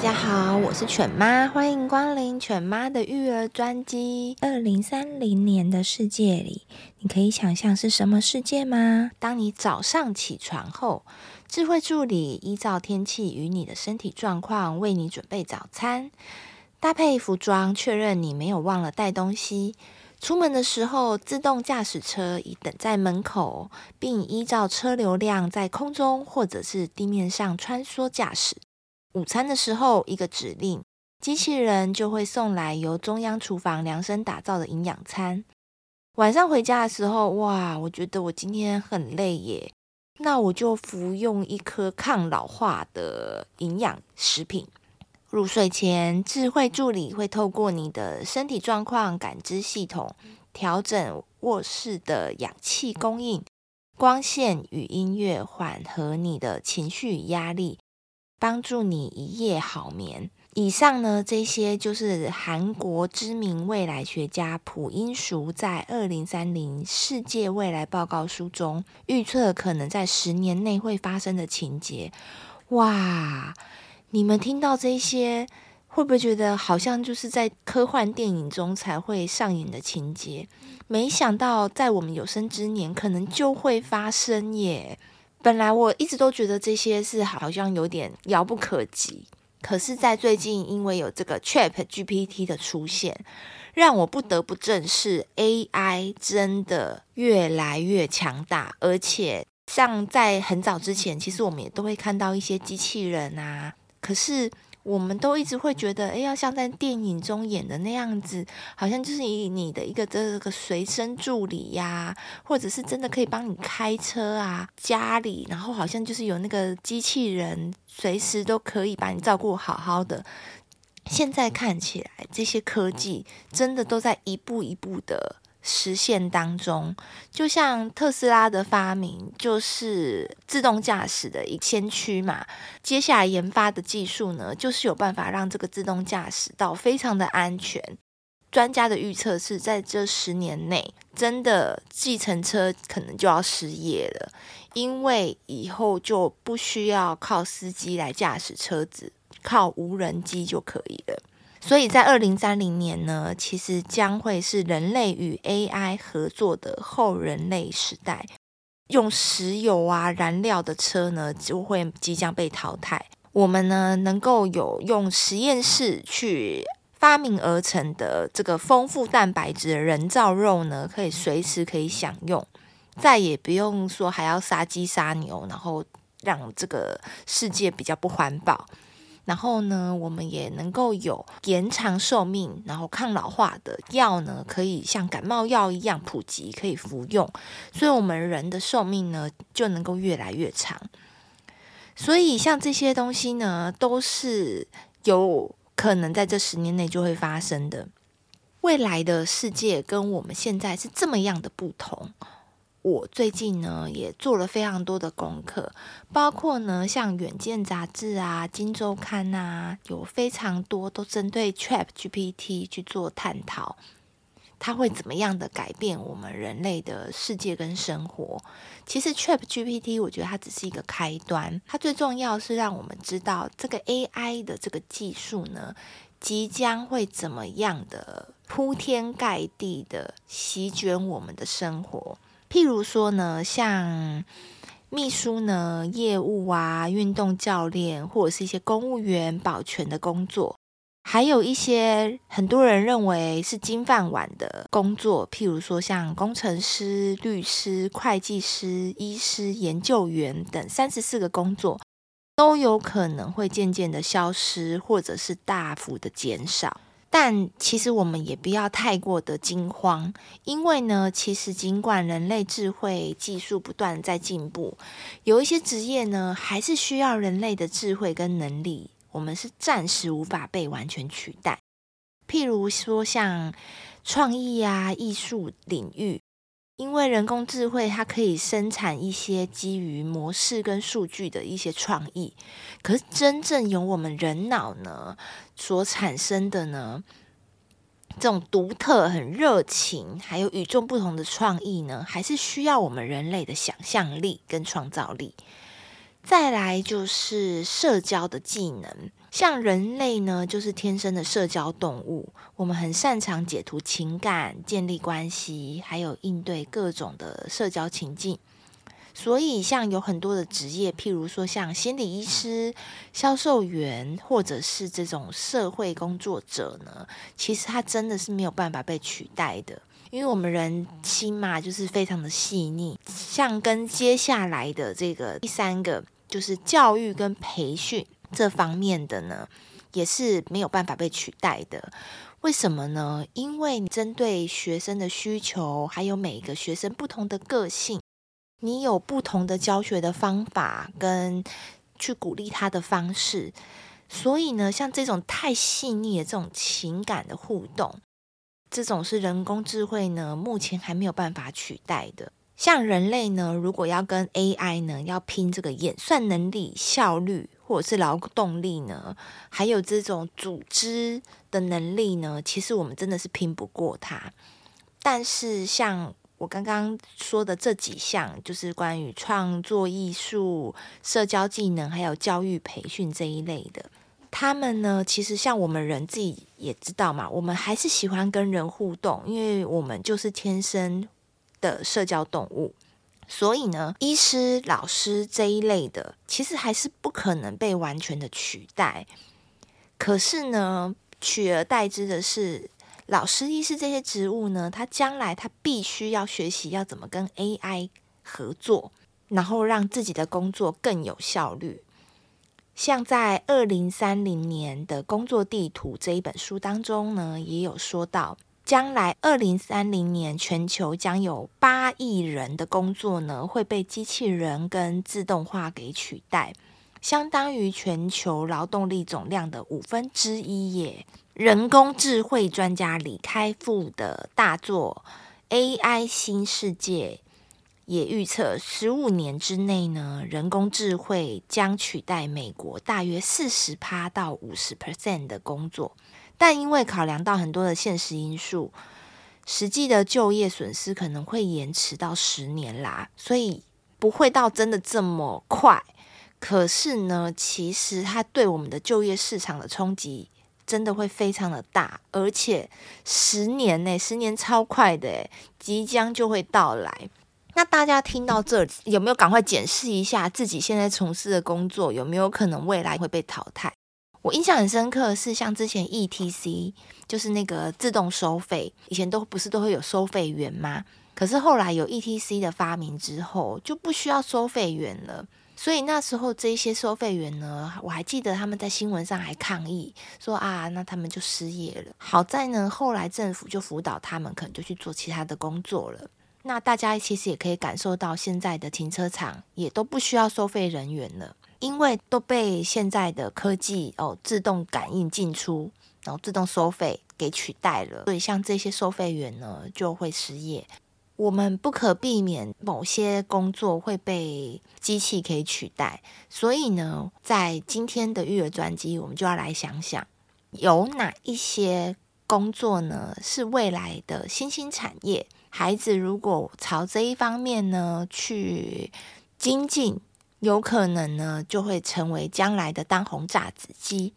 家好，我是犬妈，欢迎光临犬妈的育儿专辑。二零三零年的世界里，你可以想象是什么世界吗？当你早上起床后，智慧助理依照天气与你的身体状况为你准备早餐，搭配服装，确认你没有忘了带东西。出门的时候，自动驾驶车已等在门口，并依照车流量在空中或者是地面上穿梭驾驶。午餐的时候，一个指令，机器人就会送来由中央厨房量身打造的营养餐。晚上回家的时候，哇，我觉得我今天很累耶。那我就服用一颗抗老化的营养食品。入睡前，智慧助理会透过你的身体状况感知系统，调整卧室的氧气供应、光线与音乐，缓和你的情绪压力，帮助你一夜好眠。以上呢，这些就是韩国知名未来学家朴英淑在《二零三零世界未来报告书》中预测可能在十年内会发生的情节。哇，你们听到这些，会不会觉得好像就是在科幻电影中才会上演的情节？没想到在我们有生之年，可能就会发生耶！本来我一直都觉得这些是好像有点遥不可及。可是，在最近，因为有这个 ChatGPT 的出现，让我不得不正视 AI 真的越来越强大。而且，像在很早之前，其实我们也都会看到一些机器人啊。可是，我们都一直会觉得，哎，要像在电影中演的那样子，好像就是以你的一个这个随身助理呀，或者是真的可以帮你开车啊，家里，然后好像就是有那个机器人，随时都可以把你照顾好好的。现在看起来，这些科技真的都在一步一步的。实现当中，就像特斯拉的发明就是自动驾驶的一个先驱嘛。接下来研发的技术呢，就是有办法让这个自动驾驶到非常的安全。专家的预测是在这十年内，真的计程车可能就要失业了，因为以后就不需要靠司机来驾驶车子，靠无人机就可以了。所以在二零三零年呢，其实将会是人类与 AI 合作的后人类时代。用石油啊燃料的车呢，就会即将被淘汰。我们呢，能够有用实验室去发明而成的这个丰富蛋白质的人造肉呢，可以随时可以享用，再也不用说还要杀鸡杀牛，然后让这个世界比较不环保。然后呢，我们也能够有延长寿命，然后抗老化的药呢，可以像感冒药一样普及，可以服用，所以我们人的寿命呢就能够越来越长。所以像这些东西呢，都是有可能在这十年内就会发生的。未来的世界跟我们现在是这么样的不同。我最近呢也做了非常多的功课，包括呢像《远见》杂志啊、《金周刊》啊，有非常多都针对 ChatGPT 去做探讨，它会怎么样的改变我们人类的世界跟生活。其实 ChatGPT 我觉得它只是一个开端，它最重要是让我们知道这个 AI 的这个技术呢，即将会怎么样的铺天盖地的席卷我们的生活。譬如说呢，像秘书呢、业务啊、运动教练，或者是一些公务员、保全的工作，还有一些很多人认为是金饭碗的工作，譬如说像工程师、律师、会计师、医师、研究员等三十四个工作，都有可能会渐渐的消失，或者是大幅的减少。但其实我们也不要太过的惊慌，因为呢，其实尽管人类智慧技术不断在进步，有一些职业呢，还是需要人类的智慧跟能力，我们是暂时无法被完全取代。譬如说，像创意啊、艺术领域，因为人工智慧它可以生产一些基于模式跟数据的一些创意，可是真正由我们人脑呢所产生的呢，这种独特、很热情，还有与众不同的创意呢，还是需要我们人类的想象力跟创造力。再来就是社交的技能。像人类呢，就是天生的社交动物，我们很擅长解读情感、建立关系，还有应对各种的社交情境。所以，像有很多的职业，譬如说像心理医师、销售员，或者是这种社会工作者呢，其实他真的是没有办法被取代的，因为我们人心嘛，就是非常的细腻。像跟接下来的这个第三个，就是教育跟培训。这方面的呢，也是没有办法被取代的。为什么呢？因为你针对学生的需求，还有每一个学生不同的个性，你有不同的教学的方法跟去鼓励他的方式。所以呢，像这种太细腻的这种情感的互动，这种是人工智慧呢，目前还没有办法取代的。像人类呢，如果要跟 AI 呢，要拼这个演算能力、效率，或者是劳动力呢，还有这种组织的能力呢，其实我们真的是拼不过它。但是像我刚刚说的这几项，就是关于创作艺术、社交技能，还有教育培训这一类的，他们呢，其实像我们人自己也知道嘛，我们还是喜欢跟人互动，因为我们就是天生的社交动物，所以呢，医师、老师这一类的，其实还是不可能被完全的取代。可是呢，取而代之的是老师、医师这些职务呢，他将来他必须要学习要怎么跟 AI 合作，然后让自己的工作更有效率。像在二零三零年的工作地图这一本书当中呢，也有说到。将来二零三零年，全球将有八亿人的工作呢会被机器人跟自动化给取代，相当于全球劳动力总量的五分之一耶。人工智慧专家李开复的大作《AI 新世界》也预测，十五年之内呢，人工智慧将取代美国大约四十趴到五十 percent 的工作。但因为考量到很多的现实因素，实际的就业损失可能会延迟到十年啦，所以不会到真的这么快。可是呢，其实它对我们的就业市场的冲击真的会非常的大，而且十年内，十年超快的，即将就会到来。那大家听到这，有没有赶快检视一下自己现在从事的工作，有没有可能未来会被淘汰？我印象很深刻是，像之前 ETC 就是那个自动收费，以前都不是都会有收费员吗？可是后来有 ETC 的发明之后，就不需要收费员了。所以那时候这些收费员呢，我还记得他们在新闻上还抗议说啊，那他们就失业了。好在呢，后来政府就辅导他们，可能就去做其他的工作了。那大家其实也可以感受到，现在的停车场也都不需要收费人员了。因为都被现在的科技哦自动感应进出，然后自动收费给取代了，所以像这些收费员呢就会失业。我们不可避免某些工作会被机器可以取代，所以呢，在今天的育儿专辑，我们就要来想想，有哪一些工作呢是未来的新兴产业？孩子如果朝这一方面呢去精进。有可能呢，就会成为将来的当红炸子鸡。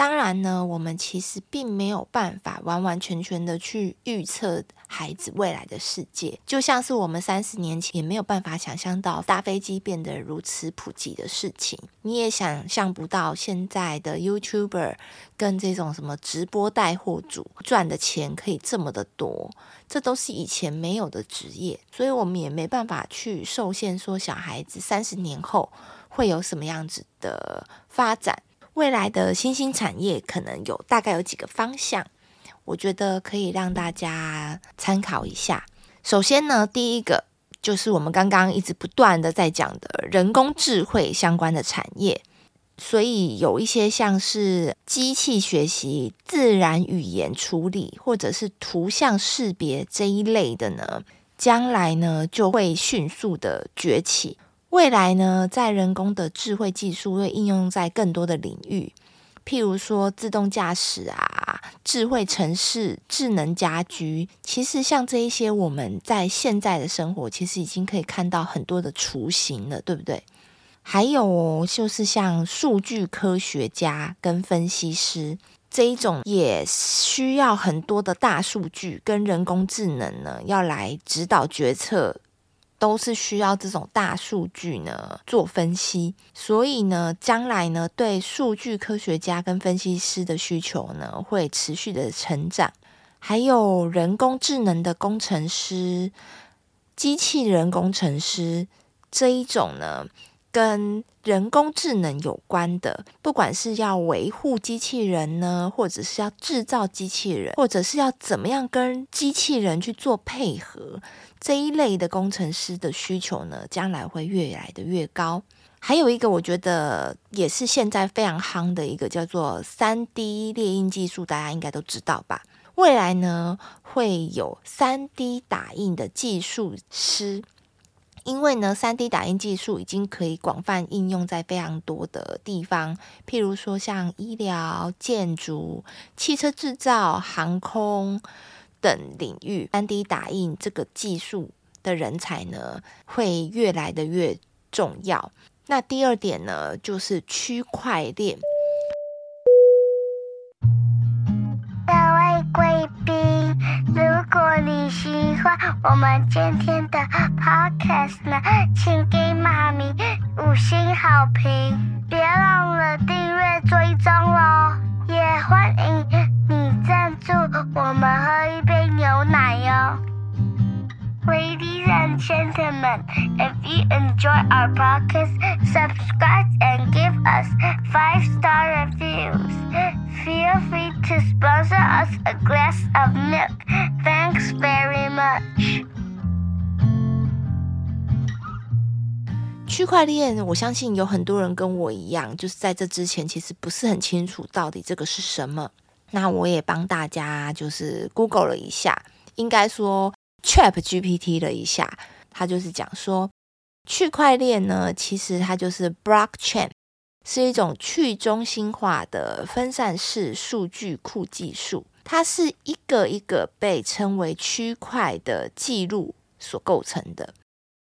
当然呢，我们其实并没有办法完完全全的去预测孩子未来的世界，就像是我们三十年前也没有办法想象到大飞机变得如此普及的事情。你也想象不到现在的 YouTuber 跟这种什么直播带货主赚的钱可以这么的多，这都是以前没有的职业，所以我们也没办法去受限说小孩子三十年后会有什么样子的发展。未来的新兴产业可能有大概有几个方向，我觉得可以让大家参考一下。首先呢，第一个就是我们刚刚一直不断的在讲的人工智慧相关的产业，所以有一些像是机器学习、自然语言处理或者是图像识别这一类的呢，将来呢就会迅速的崛起。未来呢，在人工的智慧技术会应用在更多的领域，譬如说自动驾驶啊、智慧城市、智能家居。其实像这一些，我们在现在的生活，其实已经可以看到很多的雏形了，对不对？还有，就是像数据科学家跟分析师这一种，也需要很多的大数据跟人工智能呢，要来指导决策。都是需要这种大数据呢做分析，所以呢，将来呢，对数据科学家跟分析师的需求呢会持续的成长，还有人工智能的工程师、机器人工程师这一种呢。跟人工智能有关的，不管是要维护机器人呢，或者是要制造机器人，或者是要怎么样跟机器人去做配合，这一类的工程师的需求呢，将来会越来的越高。还有一个，我觉得也是现在非常夯的一个叫做三 D 列印技术，大家应该都知道吧？未来呢，会有三 D 打印的技术师。因为呢三 D 打印技术已经可以广泛应用在非常多的地方，譬如说像医疗、建筑、汽车制造、航空等领域，3D 打印这个技术的人才呢，会越来的越重要。那第二点呢，就是区块链。各位贵宾，如果你喜欢我们今天的 podcast 呢，请给妈咪五星好评，别忘了订阅追踪哦。也欢迎你赞助我们喝一牛奶哟。Ladies and gentlemen, if you enjoy our podcast, subscribe and give us five star reviews. Feel free to sponsor us a glass of milk. Thanks very much. 区块链，我相信有很多人跟我一样，就是在这之前其实不是很清楚到底这个是什么。 那我也帮大家就是 Google 了一下，应该说。ChatGPT 了一下，它就是讲说，区块链呢，其实它就是 Blockchain，是一种去中心化的分散式数据库技术。它是一个一个被称为区块的记录所构成的。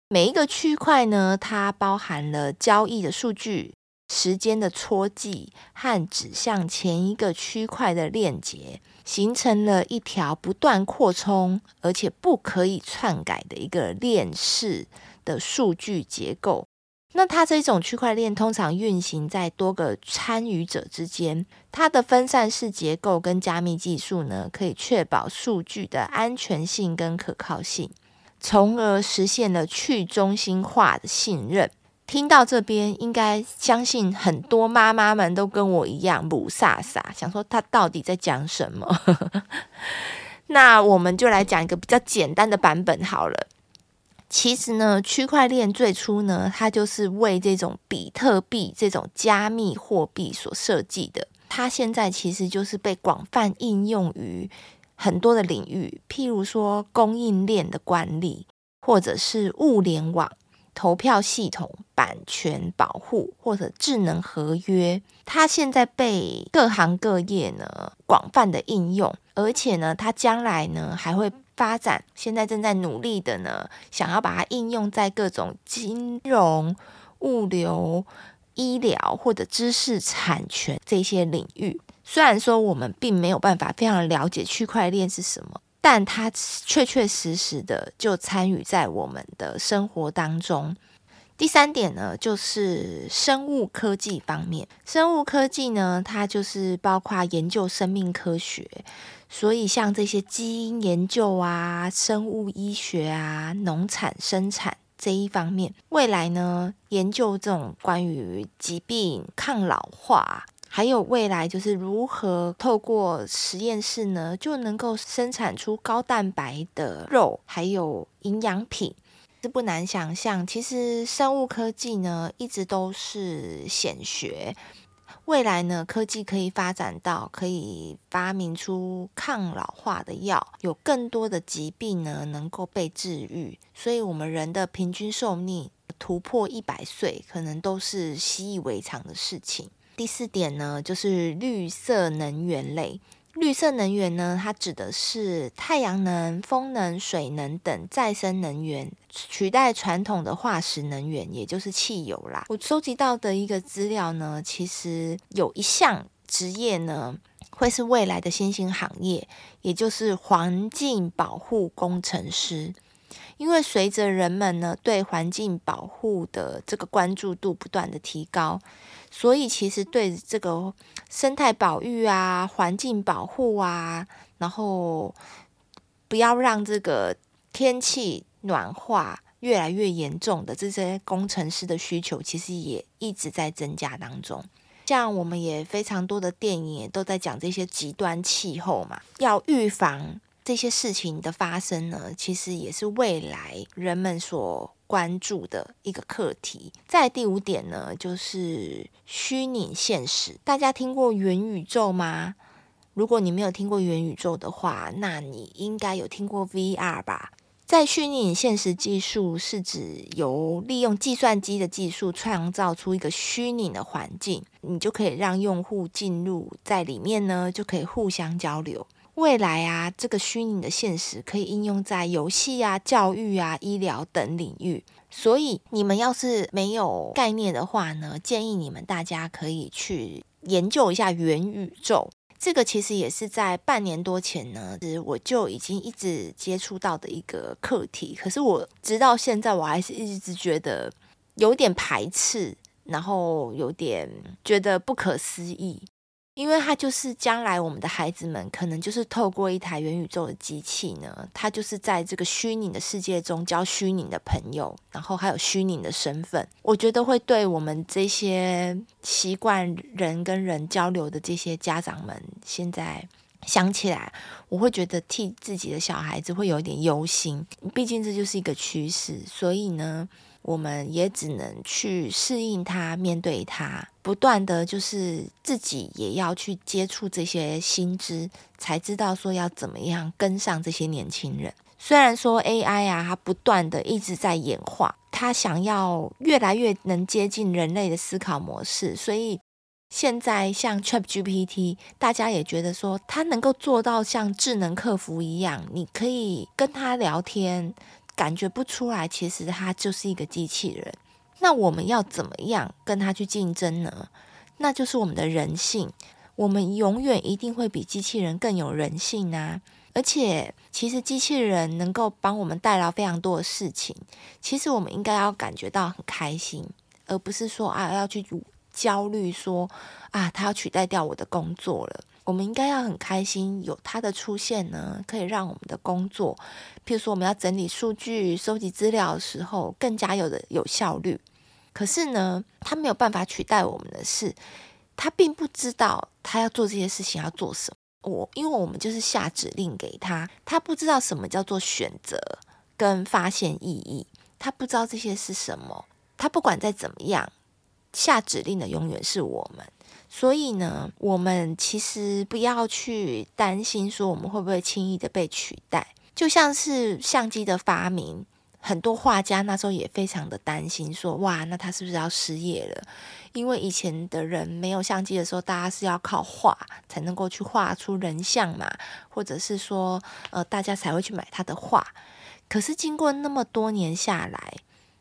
每一个区块呢，它包含了交易的数据、时间的戳记和指向前一个区块的链接。形成了一条不断扩充而且不可以篡改的一个链式的数据结构。那它这种区块链通常运行在多个参与者之间，它的分散式结构跟加密技术呢，可以确保数据的安全性跟可靠性，从而实现了去中心化的信任。听到这边，应该相信很多妈妈们都跟我一样雾煞煞，想说他到底在讲什么？那我们就来讲一个比较简单的版本好了。其实呢，区块链最初呢，它就是为这种比特币这种加密货币所设计的。它现在其实就是被广泛应用于很多的领域，譬如说供应链的管理，或者是物联网。投票系统、版权保护或者智能合约，它现在被各行各业呢广泛的应用，而且呢，它将来呢还会发展，现在正在努力的呢，想要把它应用在各种金融、物流、医疗或者知识产权这些领域。虽然说我们并没有办法非常了解区块链是什么。但它确确实实的就参与在我们的生活当中。第三点呢，就是生物科技方面。生物科技呢，它就是包括研究生命科学，所以像这些基因研究啊、生物医学啊、农产生产这一方面，未来呢，研究这种关于疾病、抗老化。还有未来就是如何透过实验室呢，就能够生产出高蛋白的肉，还有营养品。是不难想象，其实生物科技呢，一直都是显学。未来呢，科技可以发展到可以发明出抗老化的药，有更多的疾病呢能够被治愈，所以我们人的平均寿命突破一百岁，可能都是习以为常的事情。第四点呢，就是绿色能源类。绿色能源呢，它指的是太阳能、风能、水能等再生能源，取代传统的化石能源，也就是汽油啦。我收集到的一个资料呢，其实有一项职业呢，会是未来的新兴行业，也就是环境保护工程师。因为随着人们呢对环境保护的这个关注度不断的提高，所以其实对这个生态保育啊、环境保护啊，然后不要让这个天气暖化越来越严重的这些工程师的需求，其实也一直在增加当中。像我们也非常多的电影也都在讲这些极端气候嘛，要预防。这些事情的发生呢，其实也是未来人们所关注的一个课题。在第五点呢，就是虚拟现实。大家听过元宇宙吗？如果你没有听过元宇宙的话，那你应该有听过 VR 吧？在虚拟现实技术是指由利用计算机的技术创造出一个虚拟的环境，你就可以让用户进入在里面呢，就可以互相交流。未来啊，这个虚拟的现实可以应用在游戏啊、教育啊、医疗等领域。所以，你们要是没有概念的话呢，建议你们大家可以去研究一下元宇宙。这个其实也是在半年多前呢，我就已经一直接触到的一个课题。可是我直到现在，我还是一直觉得有点排斥，然后有点觉得不可思议。因为它就是将来我们的孩子们可能就是透过一台元宇宙的机器呢，它就是在这个虚拟的世界中交虚拟的朋友，然后还有虚拟的身份。我觉得会对我们这些习惯人跟人交流的这些家长们，现在想起来，我会觉得替自己的小孩子会有一点忧心。毕竟这就是一个趋势，所以呢。我们也只能去适应它，面对它，不断的就是自己也要去接触这些新知，才知道说要怎么样跟上这些年轻人。虽然说 AI 啊，它不断的一直在演化，它想要越来越能接近人类的思考模式，所以现在像 ChatGPT，大家也觉得说它能够做到像智能客服一样，你可以跟他聊天。感觉不出来，其实它就是一个机器人。那我们要怎么样跟它去竞争呢？那就是我们的人性。我们永远一定会比机器人更有人性啊！而且，其实机器人能够帮我们带来非常多的事情。其实我们应该要感觉到很开心，而不是说啊要去焦虑说啊它要取代掉我的工作了。我们应该要很开心，有它的出现呢，可以让我们的工作，譬如说我们要整理数据、收集资料的时候，更加有的有效率。可是呢，它没有办法取代我们的是，它并不知道它要做这些事情要做什么。我因为我们就是下指令给他，他不知道什么叫做选择跟发现意义，他不知道这些是什么。他不管再怎么样，下指令的永远是我们。所以呢，我们其实不要去担心说我们会不会轻易的被取代。就像是相机的发明，很多画家那时候也非常的担心说，哇，那他是不是要失业了？因为以前的人没有相机的时候，大家是要靠画才能够去画出人像嘛，或者是说，呃，大家才会去买他的画。可是经过那么多年下来，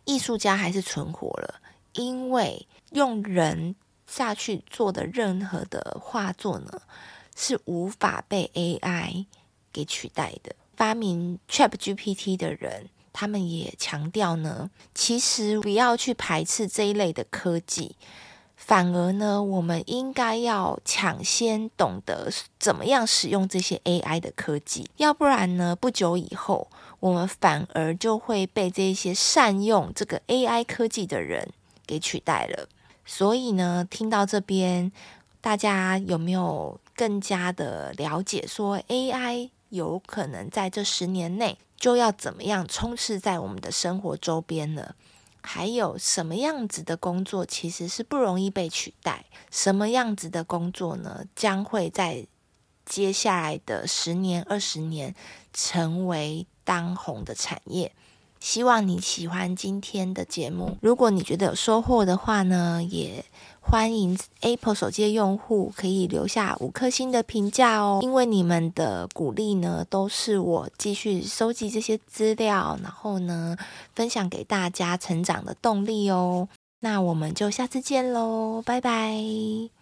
艺术家还是存活了，因为用人。下去做的任何的画作呢，是无法被 AI 给取代的。发明 ChatGPT 的人，他们也强调呢，其实不要去排斥这一类的科技，反而呢，我们应该要抢先懂得怎么样使用这些 AI 的科技，要不然呢，不久以后，我们反而就会被这些善用这个 AI 科技的人给取代了。所以呢，听到这边，大家有没有更加的了解，说 AI 有可能在这十年内就要怎么样充斥在我们的生活周边呢？还有什么样子的工作其实是不容易被取代？什么样子的工作呢，将会在接下来的十年、二十年成为当红的产业？希望你喜欢今天的节目。如果你觉得有收获的话呢，也欢迎 Apple 手机的用户可以留下五颗星的评价哦。因为你们的鼓励呢，都是我继续收集这些资料，然后呢，分享给大家成长的动力哦。那我们就下次见喽，拜拜。